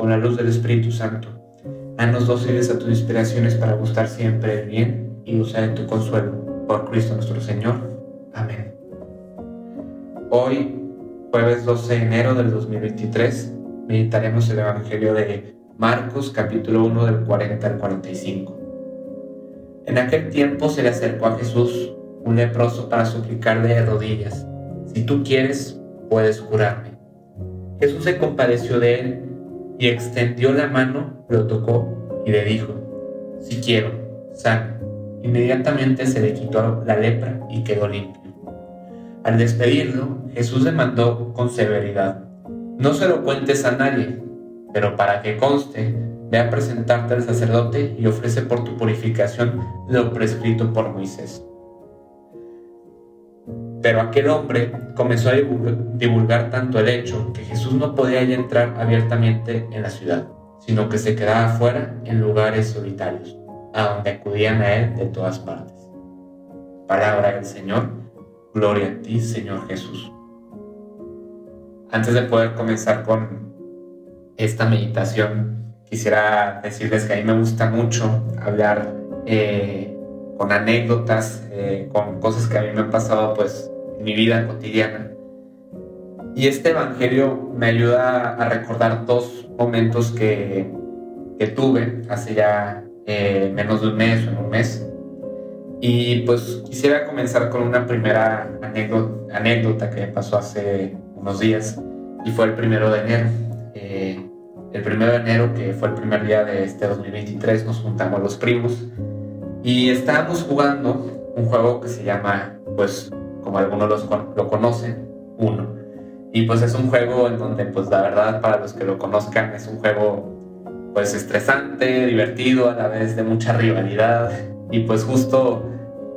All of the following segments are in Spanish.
con la luz del Espíritu Santo, haznos dóciles a tus inspiraciones para gustar siempre el bien y usar en tu consuelo. Por Cristo nuestro Señor. Amén. Hoy, jueves 12 de enero del 2023, meditaremos el Evangelio de Marcos capítulo 1 del 40 al 45. En aquel tiempo se le acercó a Jesús un leproso para suplicarle de rodillas, si tú quieres, puedes curarme. Jesús se compadeció de él y extendió la mano, lo tocó y le dijo, si quiero, sana. Inmediatamente se le quitó la lepra y quedó limpio. Al despedirlo, Jesús le mandó con severidad, no se lo cuentes a nadie, pero para que conste, ve a presentarte al sacerdote y ofrece por tu purificación lo prescrito por Moisés. Pero aquel hombre comenzó a divulgar tanto el hecho que Jesús no podía ya entrar abiertamente en la ciudad, sino que se quedaba afuera en lugares solitarios, a donde acudían a él de todas partes. Palabra del Señor Gloria a ti, Señor Jesús. Antes de poder comenzar con esta meditación, quisiera decirles que a mí me gusta mucho hablar eh, con anécdotas, eh, con cosas que a mí me han pasado pues mi vida cotidiana. Y este Evangelio me ayuda a recordar dos momentos que, que tuve hace ya eh, menos de un mes o en un mes y pues quisiera comenzar con una primera anécdota, que me pasó hace unos días y fue el primero de enero. Eh, el primero de enero, que fue el primer día de este 2023, nos juntamos los primos y estábamos jugando un juego que se llama, pues como algunos lo conocen, Uno. Y pues es un juego en donde, pues la verdad, para los que lo conozcan, es un juego pues estresante, divertido, a la vez de mucha rivalidad. Y pues justo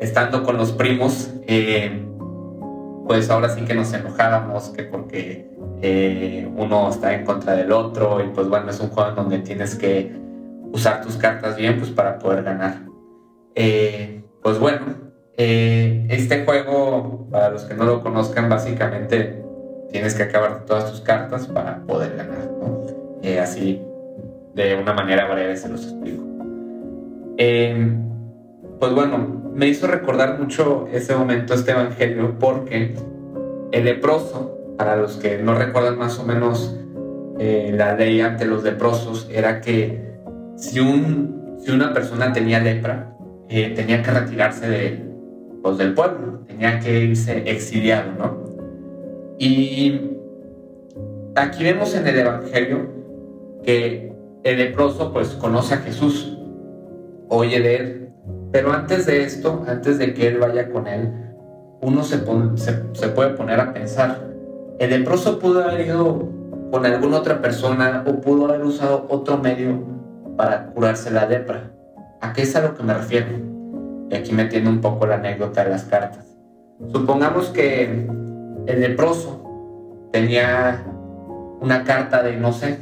estando con los primos, eh, pues ahora sí que nos enojábamos, que porque eh, uno está en contra del otro, y pues bueno, es un juego en donde tienes que usar tus cartas bien, pues para poder ganar. Eh, pues bueno, este juego, para los que no lo conozcan, básicamente tienes que acabar todas tus cartas para poder ganar, ¿no? así, de una manera breve se los explico. pues bueno, me hizo recordar mucho ese momento, este evangelio, porque el leproso, para los que no recuerdan más o menos eh, la ley ante los leprosos, era que si, un, si una persona tenía lepra, eh, tenía que retirarse de, del pueblo, tenía que irse exiliado, ¿no? Y aquí vemos en el Evangelio que el leproso pues conoce a Jesús, oye de él, pero antes de esto, antes de que él vaya con él, uno se, se, puede poner a pensar, el leproso pudo haber ido con alguna otra persona o pudo haber usado otro medio para curarse la lepra. ¿A qué es a lo que me refiero? Y aquí me tiene un poco la anécdota de las cartas. Supongamos que el leproso tenía una carta de, no sé,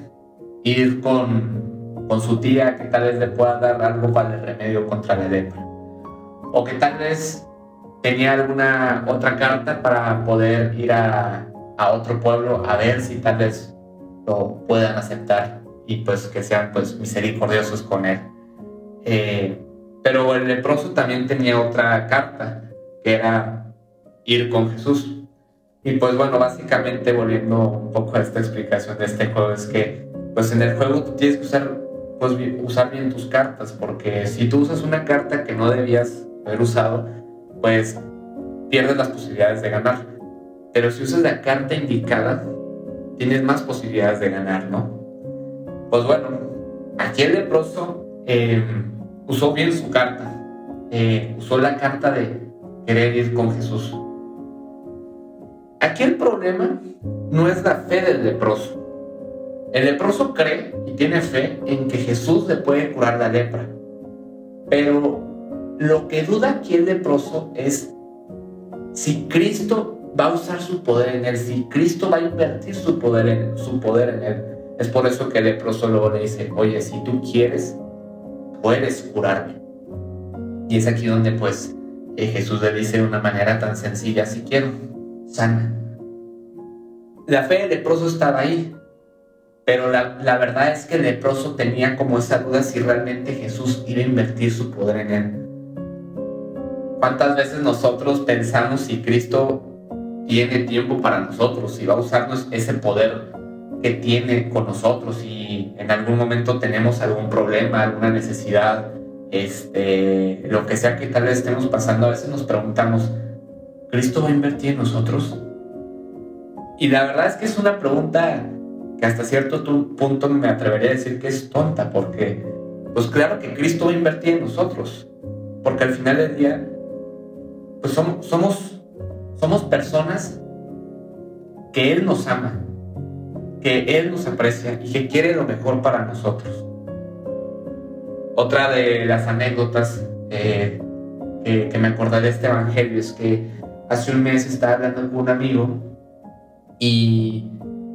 ir con con su tía que tal vez le pueda dar algo para el remedio contra la lepra. O que tal vez tenía alguna otra carta para poder ir a, a otro pueblo a ver si tal vez lo puedan aceptar y pues que sean pues misericordiosos con él. Eh, pero el leproso también tenía otra carta que era ir con Jesús. Y pues bueno, básicamente volviendo un poco a esta explicación de este juego es que pues en el juego tú tienes que usar pues usar bien tus cartas, porque si tú usas una carta que no debías haber usado, pues pierdes las posibilidades de ganar. Pero si usas la carta indicada, tienes más posibilidades de ganar, ¿no? Pues bueno, aquí el leproso eh, usó bien su carta, eh, usó la carta de querer ir con Jesús. Aquí el problema no es la fe del leproso, El leproso cree y tiene fe en que Jesús le puede curar la lepra. Pero lo que duda aquí el leproso es si Cristo va a usar su poder en él, si Cristo va a invertir su poder en, su poder en él. Es por eso que el leproso luego le dice, oye, si tú quieres, puedes curarme. Y es aquí donde pues eh, Jesús le dice de una manera tan sencilla, si quiero, sana. La fe del leproso estaba ahí, pero la, la, verdad es que el leproso tenía como esa duda si realmente Jesús iba a invertir su poder en él. ¿Cuántas veces nosotros pensamos si Cristo tiene tiempo para nosotros, si va a usarnos ese poder que tiene con nosotros y en algún momento tenemos algún problema, alguna necesidad, este, lo que sea que tal vez estemos pasando, a veces nos preguntamos, ¿Cristo va a invertir en nosotros? Y la verdad es que es una pregunta que hasta cierto punto me atrevería a decir que es tonta, porque pues claro que Cristo va a invertir en nosotros, porque al final del día, pues somos, somos, somos personas que Él nos ama, que Él nos aprecia y que quiere lo mejor para nosotros. Otra de las anécdotas eh, que, me acordé de este evangelio es que hace un mes estaba hablando con un amigo y,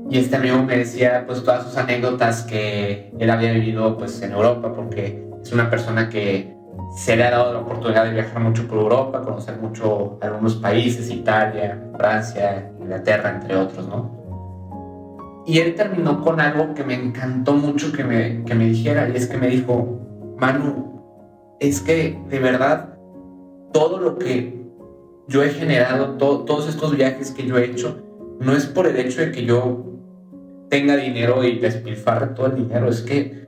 y, este amigo me decía pues todas sus anécdotas que él había vivido pues en Europa porque es una persona que se le ha dado la oportunidad de viajar mucho por Europa, conocer mucho algunos países, Italia, Francia, Inglaterra, entre otros, ¿no? Y él terminó con algo que me encantó mucho que me, que me dijera, y es que me dijo, Manu, es que de verdad todo lo que yo he generado, todos estos viajes que yo he hecho, no es por el hecho de que yo tenga dinero y despilfarre todo el dinero, es que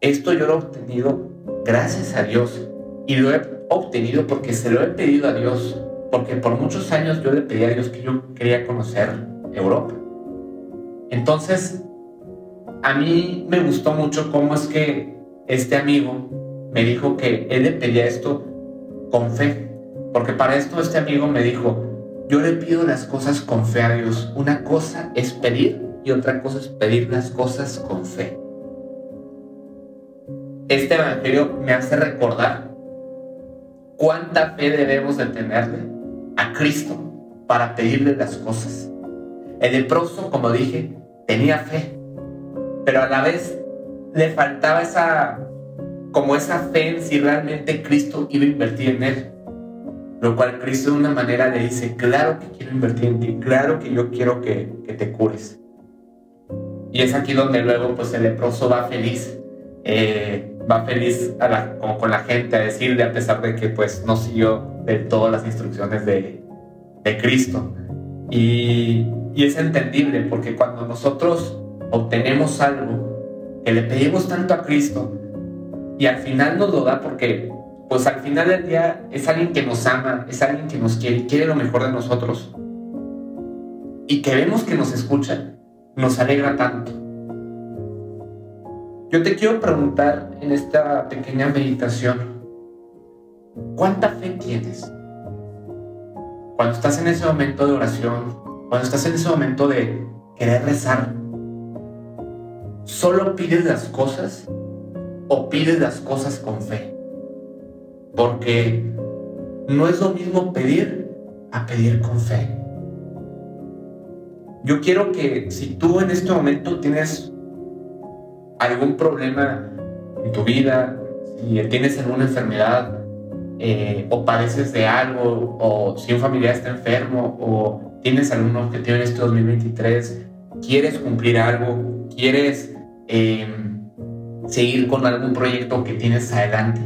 esto yo lo he obtenido gracias a Dios y lo he obtenido porque se lo he pedido a Dios, porque por muchos años yo le pedí a Dios que yo quería conocer Europa. Entonces, a mí me gustó mucho cómo es que este amigo me dijo que él le pedía esto con fe. Porque para esto este amigo me dijo, yo le pido las cosas con fe a Dios. Una cosa es pedir y otra cosa es pedir las cosas con fe. Este evangelio me hace recordar cuánta fe debemos de tenerle a Cristo para pedirle las cosas. El leproso, como dije, tenía fe, pero a la vez le faltaba esa, como esa fe en si realmente Cristo iba a invertir en él. Lo cual Cristo de una manera le dice, claro que quiero invertir en ti, claro que yo quiero que, que te cures. Y es aquí donde luego pues el leproso va feliz, eh, va feliz como con la gente a decirle a pesar de que pues no siguió de todas las instrucciones de, de Cristo. Y, y es entendible porque cuando nosotros obtenemos algo que le pedimos tanto a Cristo y al final nos lo da porque pues al final del día es alguien que nos ama, es alguien que nos quiere quiere lo mejor de nosotros y que vemos que nos escucha, nos alegra tanto. Yo te quiero preguntar en esta pequeña meditación, ¿cuánta fe tienes? Cuando estás en ese momento de oración, cuando estás en ese momento de querer rezar, ¿solo pides las cosas o pides las cosas con fe? Porque no es lo mismo pedir a pedir con fe. Yo quiero que si tú en este momento tienes algún problema en tu vida, si tienes alguna enfermedad eh, o padeces de algo, o si un familiar está enfermo, o tienes algún objetivo en este 2023, quieres cumplir algo, quieres em, seguir con algún proyecto que tienes adelante,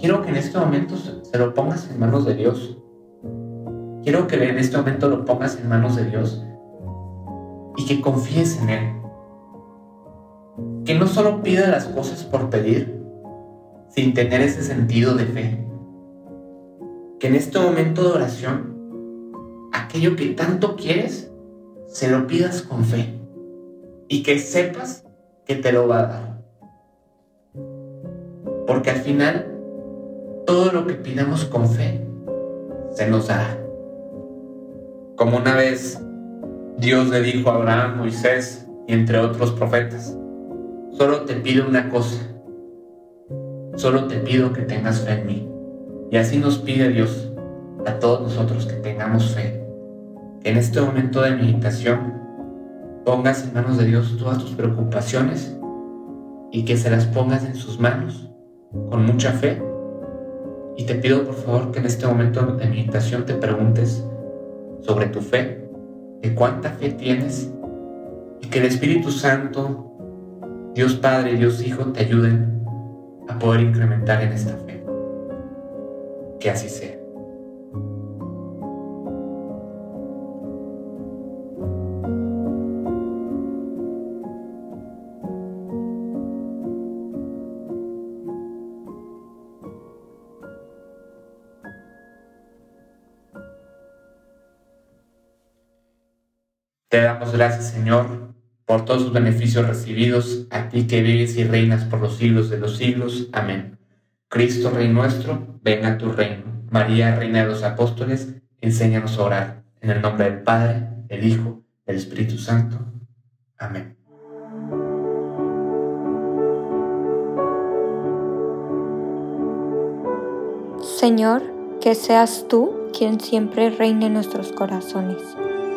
quiero que en este momento se lo pongas en manos de Dios. Quiero que en este momento lo pongas en manos de Dios y que confíes en Él. Que no solo pida las cosas por pedir, sin tener ese sentido de fe. Que en este momento de oración aquello que tanto quieres, se lo pidas con fe y que sepas que te lo va a dar. Porque al final, todo lo que pidamos con fe, se nos dará. Como una vez Dios le dijo a Abraham, Moisés, y entre otros profetas. Solo te pido una cosa. Solo te pido que tengas fe en mí. Y así nos pide Dios a todos nosotros que tengamos fe. En este momento de meditación pongas en manos de Dios todas tus preocupaciones y que se las pongas en sus manos con mucha fe. Y te pido por favor que en este momento de meditación te preguntes sobre tu fe, de cuánta fe tienes y que el Espíritu Santo, Dios Padre Dios Hijo te ayuden a poder incrementar en esta fe. Que así sea. Te damos gracias, Señor, por todos los beneficios recibidos, a ti que vives y reinas por los siglos de los siglos. Amén. Cristo, Rey nuestro, venga a tu reino. María, Reina de los Apóstoles, enséñanos a orar. En el nombre del Padre, del Hijo, del Espíritu Santo. Amén. Señor, que seas tú quien siempre reine en nuestros corazones